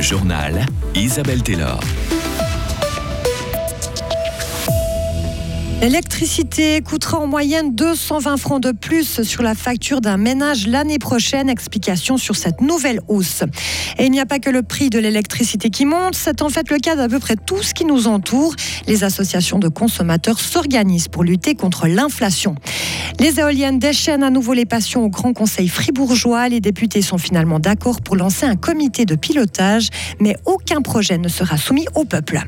Le journal Isabelle Taylor. L'électricité coûtera en moyenne 220 francs de plus sur la facture d'un ménage l'année prochaine. Explication sur cette nouvelle hausse. Et il n'y a pas que le prix de l'électricité qui monte, c'est en fait le cas d'à peu près tout ce qui nous entoure. Les associations de consommateurs s'organisent pour lutter contre l'inflation. Les éoliennes déchaînent à nouveau les passions au Grand Conseil fribourgeois. Les députés sont finalement d'accord pour lancer un comité de pilotage, mais aucun projet ne sera soumis au peuple.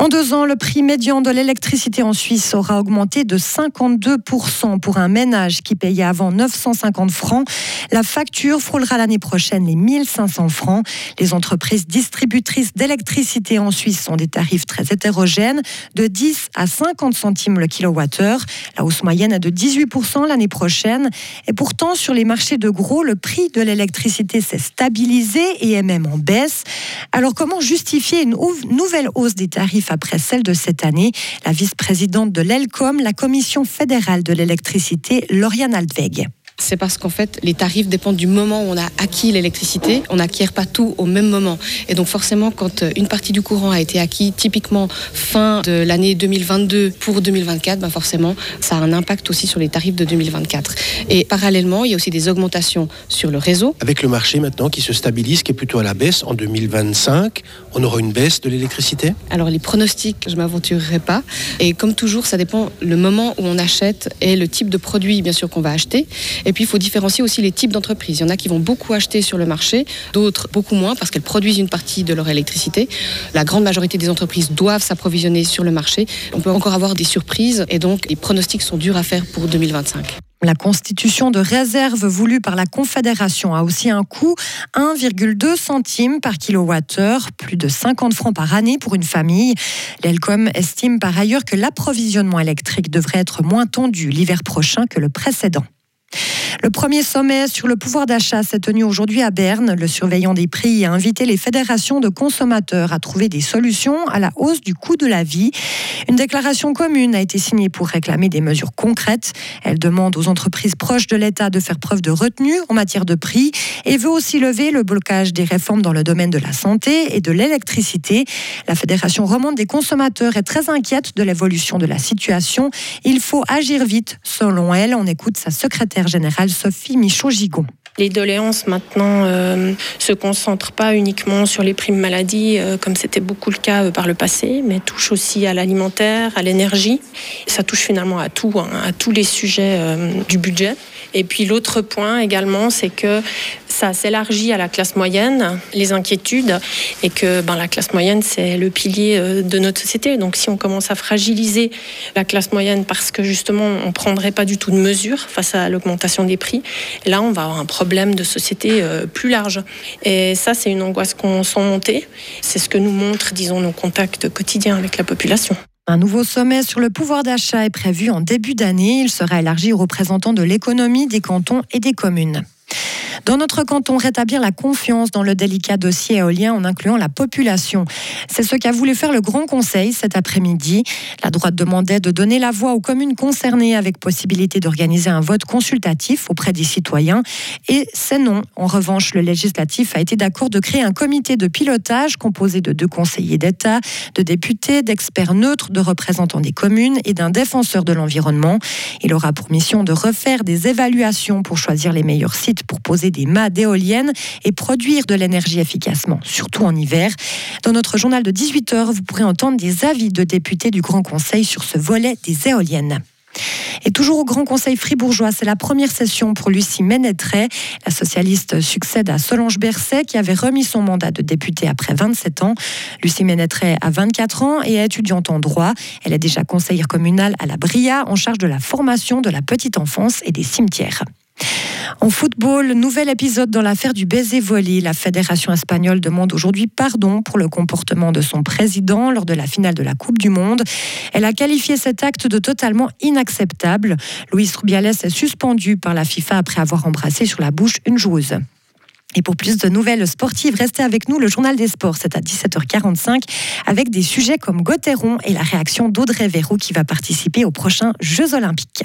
En deux ans, le prix médian de l'électricité en Suisse aura augmenté de 52% pour un ménage qui payait avant 950 francs. La facture frôlera l'année prochaine les 1500 francs. Les entreprises distributrices d'électricité en Suisse ont des tarifs très hétérogènes, de 10 à 50 centimes le kilowattheure. La hausse moyenne est de 18% l'année prochaine. Et pourtant, sur les marchés de gros, le prix de l'électricité s'est stabilisé et est même en baisse. Alors comment justifier une nouvelle hausse des tarifs après celle de cette année. La vice-présidente de l'ELCOM, la Commission fédérale de l'électricité, Lauriane Altweg. C'est parce qu'en fait, les tarifs dépendent du moment où on a acquis l'électricité. On n'acquiert pas tout au même moment. Et donc forcément, quand une partie du courant a été acquis, typiquement fin de l'année 2022 pour 2024, ben forcément, ça a un impact aussi sur les tarifs de 2024. Et parallèlement, il y a aussi des augmentations sur le réseau. Avec le marché maintenant qui se stabilise, qui est plutôt à la baisse, en 2025, on aura une baisse de l'électricité? Alors les pronostics, je ne m'aventurerai pas. Et comme toujours, ça dépend le moment où on achète et le type de produit, bien sûr, qu'on va acheter. Et puis, il faut différencier aussi les types d'entreprises. Il y en a qui vont beaucoup acheter sur le marché, d'autres beaucoup moins parce qu'elles produisent une partie de leur électricité. La grande majorité des entreprises doivent s'approvisionner sur le marché. On peut encore avoir des surprises et donc les pronostics sont durs à faire pour 2025. La constitution de réserve voulue par la Confédération a aussi un coût 1,2 centimes par kilowattheure, plus de 50 francs par année pour une famille. L'ELCOM estime par ailleurs que l'approvisionnement électrique devrait être moins tendu l'hiver prochain que le précédent. Le premier sommet sur le pouvoir d'achat s'est tenu aujourd'hui à Berne. Le surveillant des prix a invité les fédérations de consommateurs à trouver des solutions à la hausse du coût de la vie. Une déclaration commune a été signée pour réclamer des mesures concrètes. Elle demande aux entreprises proches de l'État de faire preuve de retenue en matière de prix et veut aussi lever le blocage des réformes dans le domaine de la santé et de l'électricité. La Fédération romande des consommateurs est très inquiète de l'évolution de la situation. Il faut agir vite, selon elle. On écoute sa secrétaire générale Sophie Michaud-Gigon. Les doléances maintenant euh, se concentrent pas uniquement sur les primes maladie, euh, comme c'était beaucoup le cas euh, par le passé, mais touchent aussi à l'alimentaire, à l'énergie. Ça touche finalement à tout, hein, à tous les sujets du budget. Et puis l'autre point également, c'est que ça s'élargit à la classe moyenne, les inquiétudes, et que ben, la classe moyenne, c'est le pilier euh, de notre société. Donc si on commence à fragiliser la classe moyenne parce que justement on ne prendrait pas du tout de mesures face à l'augmentation des prix, là on va avoir un problème de société euh, plus large. Et ça, c'est une angoisse qu'on sent monter. C'est ce que nous montrent, disons, nos contacts quotidiens avec la population. Un nouveau sommet sur le pouvoir d'achat est prévu en début d'année. Il sera élargi aux représentants de l'économie, des cantons et des communes. Dans notre canton, rétablir la confiance dans le délicat dossier éolien en incluant la population. C'est ce qu'a voulu faire le Grand Conseil cet après-midi. La droite demandait de donner la voix aux communes concernées avec possibilité d'organiser un vote consultatif auprès des citoyens. Et c'est non. En revanche, le législatif a été d'accord de créer un comité de pilotage composé de deux conseillers d'État, de députés, d'experts neutres, de représentants des communes et d'un défenseur de l'environnement. Il aura pour mission de refaire des évaluations pour choisir les meilleurs sites pour poser des mâts d'éoliennes et produire de l'énergie efficacement, surtout en hiver. Dans notre journal de 18h, vous pourrez entendre des avis de députés du Grand Conseil sur ce volet des éoliennes. Et toujours au Grand Conseil fribourgeois, c'est la première session pour Lucie Ménétret. La socialiste succède à Solange Berset qui avait remis son mandat de députée après 27 ans. Lucie Ménétret a 24 ans et est étudiante en droit. Elle est déjà conseillère communale à la Bria en charge de la formation de la petite enfance et des cimetières. En football, nouvel épisode dans l'affaire du baiser volé. La fédération espagnole demande aujourd'hui pardon pour le comportement de son président lors de la finale de la Coupe du Monde. Elle a qualifié cet acte de totalement inacceptable. Luis Rubiales est suspendu par la FIFA après avoir embrassé sur la bouche une joueuse. Et pour plus de nouvelles sportives, restez avec nous. Le journal des sports, c'est à 17h45 avec des sujets comme Gauthieron et la réaction d'Audrey Véro qui va participer aux prochains Jeux Olympiques.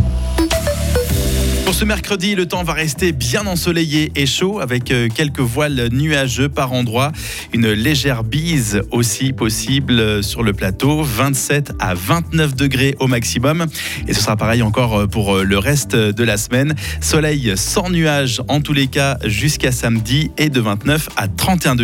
ce mercredi, le temps va rester bien ensoleillé et chaud avec euh, quelques voiles nuageux par endroits. Une légère bise aussi possible sur le plateau, 27 à 29 degrés au maximum. Et ce sera pareil encore euh, pour euh, le reste de la semaine. Soleil sans nuages en tous les cas jusqu'à samedi et de 29 à 31 degrés.